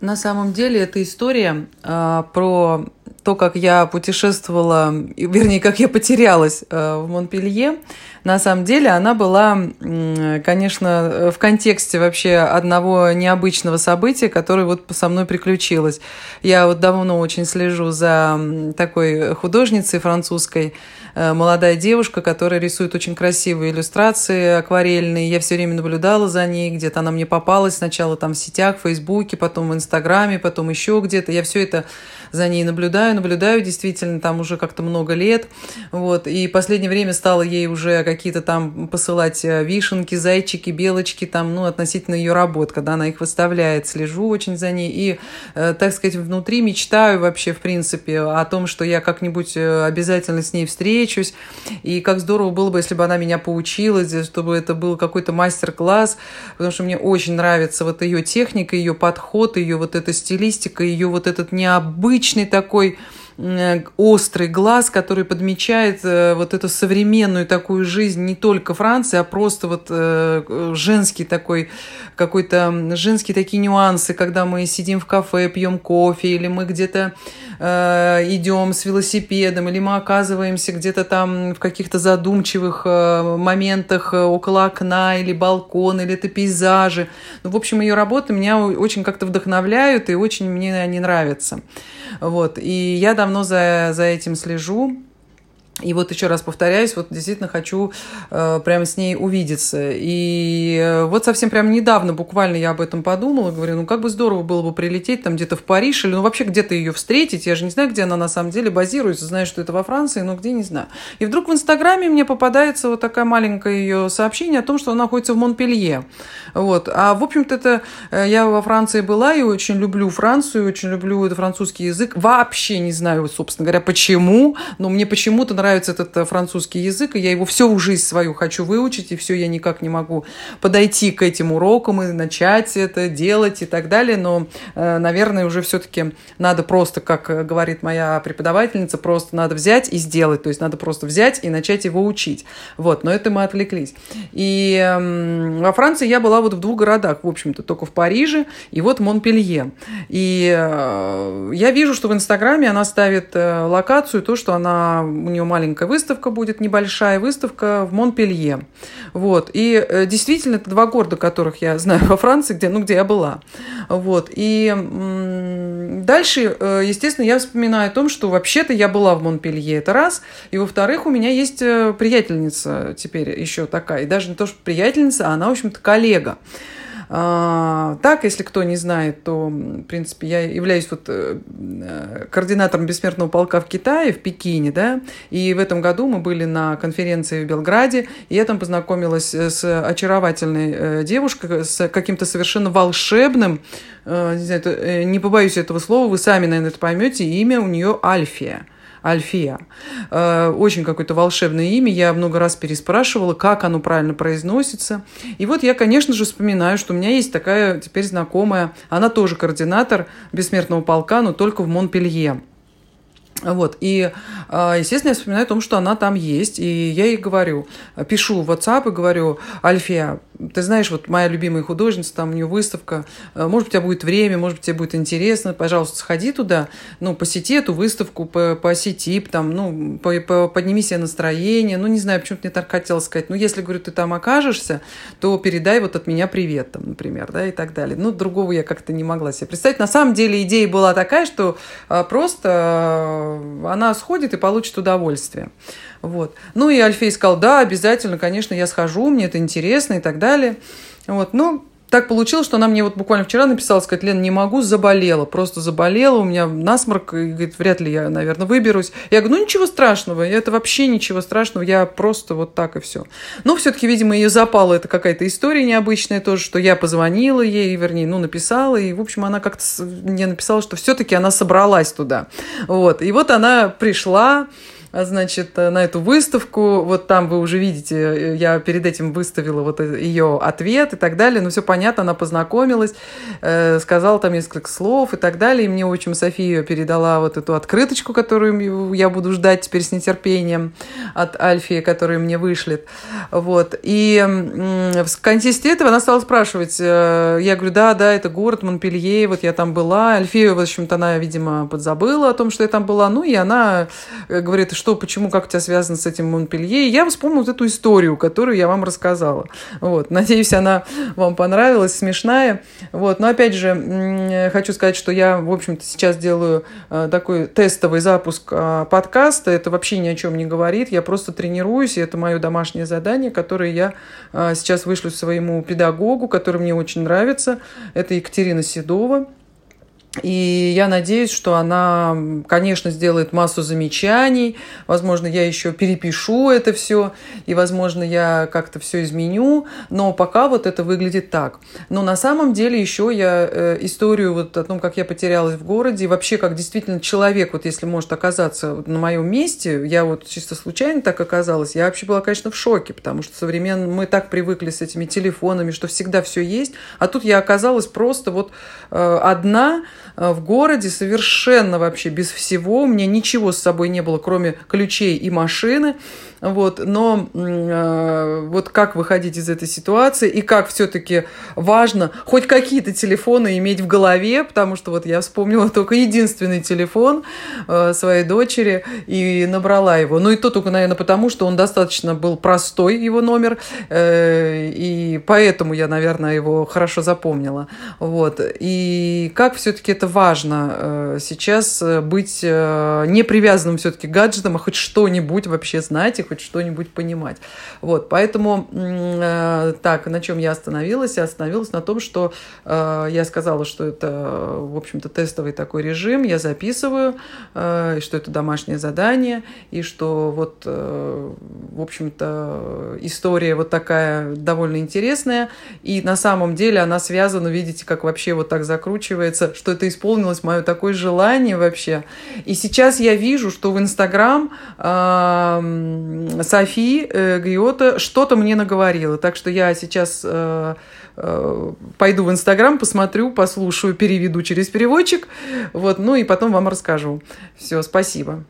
На самом деле эта история э, про то, как я путешествовала, вернее, как я потерялась э, в Монпелье, на самом деле она была, конечно, в контексте вообще одного необычного события, которое вот со мной приключилось. Я вот давно очень слежу за такой художницей французской, Э, молодая девушка, которая рисует очень красивые иллюстрации акварельные. Я все время наблюдала за ней, где-то она мне попалась сначала там в сетях, в Фейсбуке, потом в Инстаграме, потом еще где-то. Я все это за ней наблюдаю, наблюдаю действительно там уже как-то много лет. Вот. И в последнее время стала ей уже какие-то там посылать э, вишенки, зайчики, белочки там, ну, относительно ее работ, когда она их выставляет. Слежу очень за ней. И, э, так сказать, внутри мечтаю вообще, в принципе, о том, что я как-нибудь э, обязательно с ней встречусь. И как здорово было бы, если бы она меня поучила, чтобы это был какой-то мастер-класс, потому что мне очень нравится вот ее техника, ее подход, ее вот эта стилистика, ее вот этот необычный такой острый глаз, который подмечает э, вот эту современную такую жизнь не только Франции, а просто вот э, женский такой какой-то женские такие нюансы, когда мы сидим в кафе, пьем кофе, или мы где-то э, идем с велосипедом, или мы оказываемся где-то там в каких-то задумчивых э, моментах около окна, или балкона, или это пейзажи. Ну, в общем, ее работы меня очень как-то вдохновляют и очень мне они нравятся. Вот. И я давно за, за этим слежу. И вот еще раз повторяюсь, вот действительно хочу э, прямо с ней увидеться. И э, вот совсем прям недавно буквально я об этом подумала, говорю, ну как бы здорово было бы прилететь там где-то в Париж или ну вообще где-то ее встретить. Я же не знаю, где она на самом деле базируется, знаю, что это во Франции, но где не знаю. И вдруг в Инстаграме мне попадается вот такая маленькая ее сообщение о том, что она находится в Монпелье. Вот. А в общем-то это э, я во Франции была и очень люблю Францию, очень люблю этот французский язык. Вообще не знаю, собственно говоря, почему, но мне почему-то нравится нравится этот э, французский язык, и я его всю жизнь свою хочу выучить, и все, я никак не могу подойти к этим урокам и начать это делать и так далее. Но, э, наверное, уже все-таки надо просто, как э, говорит моя преподавательница, просто надо взять и сделать. То есть надо просто взять и начать его учить. Вот, но это мы отвлеклись. И эм, во Франции я была вот в двух городах, в общем-то, только в Париже и вот Монпелье. И я вижу, что в Инстаграме она ставит локацию, то, что она, у нее маленькая выставка будет, небольшая выставка в Монпелье. Вот. И э, действительно, это два города, которых я знаю во Франции, где, ну, где я была. Вот. И дальше, э, естественно, я вспоминаю о том, что вообще-то я была в Монпелье, это раз. И во-вторых, у меня есть э, приятельница теперь еще такая. И даже не то, что приятельница, а она, в общем-то, коллега. А, так, если кто не знает, то, в принципе, я являюсь вот э, координатором бессмертного полка в Китае, в Пекине, да, и в этом году мы были на конференции в Белграде, и я там познакомилась с очаровательной э, девушкой, с каким-то совершенно волшебным, э, не, знаю, не побоюсь этого слова, вы сами, наверное, это поймете, имя у нее Альфия. Альфия. Э, очень какое-то волшебное имя. Я много раз переспрашивала, как оно правильно произносится. И вот я, конечно же, вспоминаю, что у меня есть такая теперь знакомая. Она тоже координатор бессмертного полка, но только в Монпелье. Вот, и, а, естественно, я вспоминаю о том, что она там есть, и я ей говорю, пишу в WhatsApp и говорю, Альфия, ты знаешь, вот моя любимая художница, там у нее выставка, э, может быть, у тебя будет время, может быть, тебе будет интересно, пожалуйста, сходи туда, ну, посети эту выставку, по посети, там, ну, по по подними себе настроение, ну, не знаю, почему-то мне так хотелось сказать, ну, если, говорю, ты там окажешься, то передай вот от меня привет, там, например, да, и так далее. Ну, другого я как-то не могла себе представить. На самом деле идея была такая, что а, просто а, она сходит и получит удовольствие. Вот. Ну и Альфей сказал, да, обязательно, конечно, я схожу, мне это интересно и так далее. Вот. Ну, так получилось, что она мне вот буквально вчера написала, сказать, Лен, не могу, заболела, просто заболела, у меня насморк, и говорит, вряд ли я, наверное, выберусь. Я говорю, ну ничего страшного, это вообще ничего страшного, я просто вот так и все. Но все-таки, видимо, ее запала это какая-то история необычная тоже, что я позвонила ей, вернее, ну, написала, и, в общем, она как-то мне написала, что все-таки она собралась туда. Вот, и вот она пришла, значит, на эту выставку. Вот там вы уже видите, я перед этим выставила вот ее ответ и так далее. Ну, все понятно, она познакомилась, сказала там несколько слов и так далее. И мне очень София передала вот эту открыточку, которую я буду ждать теперь с нетерпением от Альфии, которую мне вышлет. Вот. И в контексте этого она стала спрашивать, я говорю, да, да, это город Монпелье, вот я там была. Альфия, в общем-то, она, видимо, подзабыла о том, что я там была. Ну, и она э, говорит, что, почему, как у тебя связано с этим Монпелье. И я вспомнила вот эту историю, которую я вам рассказала. Вот. Надеюсь, она вам понравилась, смешная. Вот. Но, опять же, хочу сказать, что я, в общем-то, сейчас делаю э, такой тестовый запуск э, подкаста. Это вообще ни о чем не говорит. Я просто тренируюсь, и это мое домашнее задание, которое я сейчас вышлю своему педагогу, который мне очень нравится. Это Екатерина Седова. И я надеюсь, что она, конечно, сделает массу замечаний. Возможно, я еще перепишу это все, и, возможно, я как-то все изменю. Но пока вот это выглядит так. Но на самом деле еще я э, историю вот о том, как я потерялась в городе, и вообще как действительно человек, вот если может оказаться на моем месте, я вот чисто случайно так оказалась, я вообще была, конечно, в шоке, потому что современно мы так привыкли с этими телефонами, что всегда все есть, а тут я оказалась просто вот э, одна, в городе совершенно вообще без всего. У меня ничего с собой не было, кроме ключей и машины. Вот, но э, вот как выходить из этой ситуации и как все-таки важно хоть какие-то телефоны иметь в голове, потому что вот я вспомнила только единственный телефон э, своей дочери и набрала его. Ну и то только, наверное, потому что он достаточно был простой, его номер, э, и поэтому я, наверное, его хорошо запомнила. Вот. И как все-таки это важно э, сейчас э, быть э, не привязанным все-таки к гаджетам, а хоть что-нибудь вообще знать и хоть что-нибудь понимать. Вот, поэтому так, на чем я остановилась? Я остановилась на том, что я сказала, что это, в общем-то, тестовый такой режим, я записываю, что это домашнее задание, и что вот, в общем-то, история вот такая довольно интересная, и на самом деле она связана, видите, как вообще вот так закручивается, что это исполнилось мое такое желание вообще. И сейчас я вижу, что в Инстаграм э, Софи Гриота что-то мне наговорила. Так что я сейчас э, э, пойду в Инстаграм, посмотрю, послушаю, переведу через переводчик. Вот, ну и потом вам расскажу. Все, спасибо.